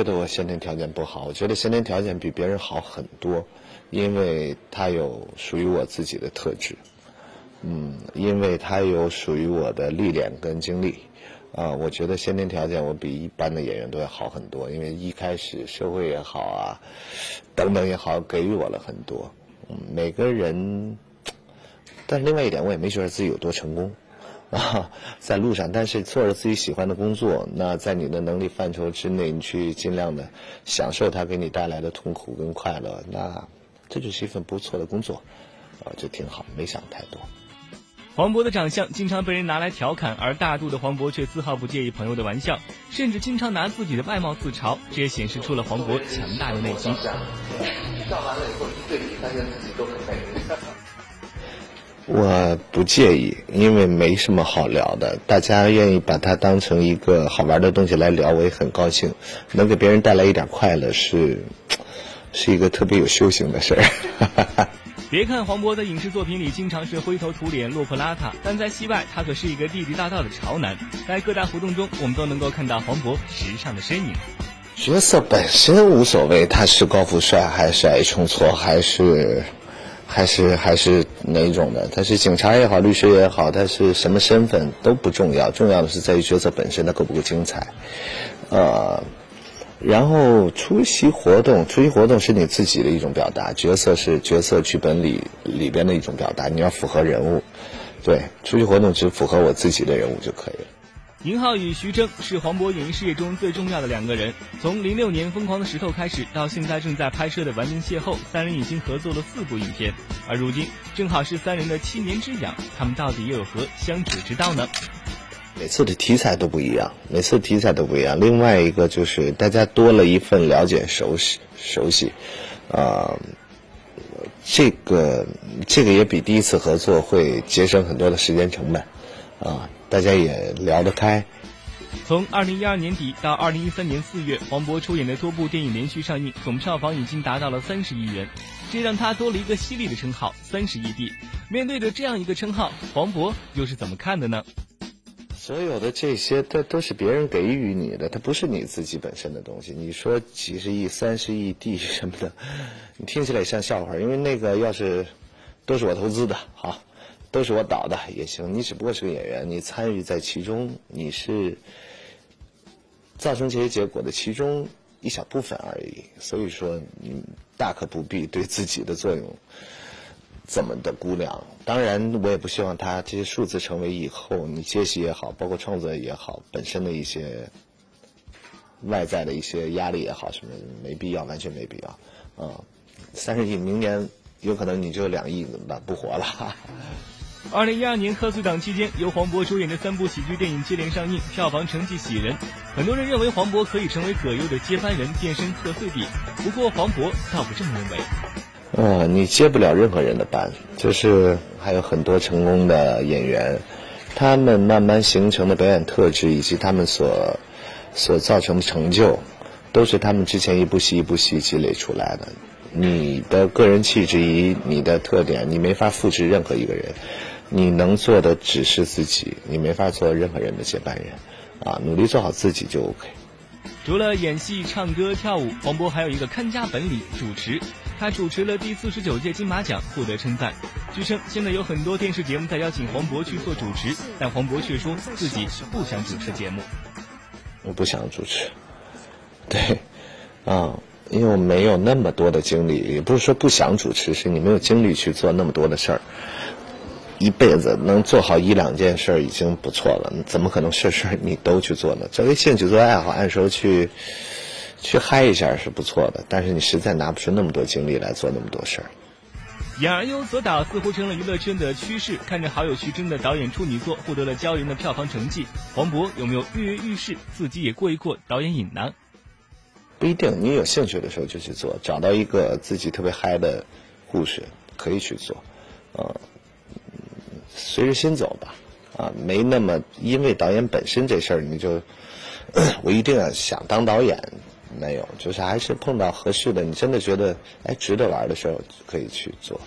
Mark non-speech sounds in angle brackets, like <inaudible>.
觉得我先天条件不好，我觉得先天条件比别人好很多，因为他有属于我自己的特质，嗯，因为他有属于我的历练跟经历，啊，我觉得先天条件我比一般的演员都要好很多，因为一开始社会也好啊，等等也好，给予我了很多，嗯，每个人，但是另外一点，我也没觉得自己有多成功。啊，<laughs> 在路上，但是做着自己喜欢的工作，那在你的能力范畴之内，你去尽量的享受它给你带来的痛苦跟快乐，那这就是一份不错的工作，啊，就挺好，没想太多。黄渤的长相经常被人拿来调侃，而大度的黄渤却丝毫不介意朋友的玩笑，甚至经常拿自己的外貌自嘲，这也显示出了黄渤强大的内心。<laughs> 照完了以后一对比，发现自己都很美。我不介意，因为没什么好聊的。大家愿意把它当成一个好玩的东西来聊，我也很高兴。能给别人带来一点快乐，是 <tsk> 是一个特别有修行的事儿。<laughs> 别看黄渤在影视作品里经常是灰头土脸、落魄邋遢，但在戏外他可是一个地地道道的潮男。在各大活动中，我们都能够看到黄渤时尚的身影。角色本身无所谓，他是高富帅还是矮穷矬还是。还是还是哪种的？他是警察也好，律师也好，他是什么身份都不重要，重要的是在于角色本身，他够不够精彩。呃，然后出席活动，出席活动是你自己的一种表达，角色是角色剧本里里边的一种表达，你要符合人物。对，出席活动只符合我自己的人物就可以了。宁浩与徐峥是黄渤演艺事业中最重要的两个人。从零六年《疯狂的石头》开始，到现在正在拍摄的《玩命邂逅》，三人已经合作了四部影片。而如今正好是三人的七年之痒，他们到底又有何相处之道呢？每次的题材都不一样，每次题材都不一样。另外一个就是大家多了一份了解、熟悉、熟悉，啊，这个这个也比第一次合作会节省很多的时间成本，啊。大家也聊得开。从二零一二年底到二零一三年四月，黄渤出演的多部电影连续上映，总票房已经达到了三十亿元，这让他多了一个犀利的称号——三十亿帝。面对着这样一个称号，黄渤又是怎么看的呢？所有的这些，都都是别人给予你的，它不是你自己本身的东西。你说几十亿、三十亿地什么的，你听起来像笑话，因为那个要是都是我投资的，好。都是我导的也行，你只不过是个演员，你参与在其中，你是造成这些结果的其中一小部分而已。所以说，你大可不必对自己的作用这么的估量。当然，我也不希望他这些数字成为以后你接戏也好，包括创作也好，本身的一些外在的一些压力也好，什么没必要，完全没必要。啊，三十亿，明年有可能你就两亿怎么办？不活了。<laughs> 二零一二年贺岁档期间，由黄渤主演的三部喜剧电影接连上映，票房成绩喜人。很多人认为黄渤可以成为葛优的接班人，变身贺岁帝。不过黄渤倒不这么认为。呃，你接不了任何人的班，就是还有很多成功的演员，他们慢慢形成的表演特质以及他们所所造成的成就，都是他们之前一部戏一部戏积累出来的。你的个人气质以你的特点，你没法复制任何一个人。你能做的只是自己，你没法做任何人的接班人，啊，努力做好自己就 OK。除了演戏、唱歌、跳舞，黄渤还有一个看家本领——主持。他主持了第四十九届金马奖，获得称赞。据称，现在有很多电视节目在邀请黄渤去做主持，但黄渤却说自己不想主持节目。我不想主持，对，啊，因为我没有那么多的精力，也不是说不想主持，是你没有精力去做那么多的事儿。一辈子能做好一两件事已经不错了，怎么可能事事你都去做呢？作为兴趣、作爱好，按说去 <laughs> 去嗨一下是不错的，但是你实在拿不出那么多精力来做那么多事儿。演而优则导似乎成了娱乐圈的趋势。看着好友徐峥的导演处女作获得了骄人的票房成绩，黄渤有没有跃跃欲试，自己也过一过导演瘾呢？不一定，你有兴趣的时候就去做，找到一个自己特别嗨的故事可以去做，呃。随着心走吧，啊，没那么因为导演本身这事儿，你就 <coughs> 我一定要想当导演，没有，就是还是碰到合适的，你真的觉得哎值得玩的时候可以去做。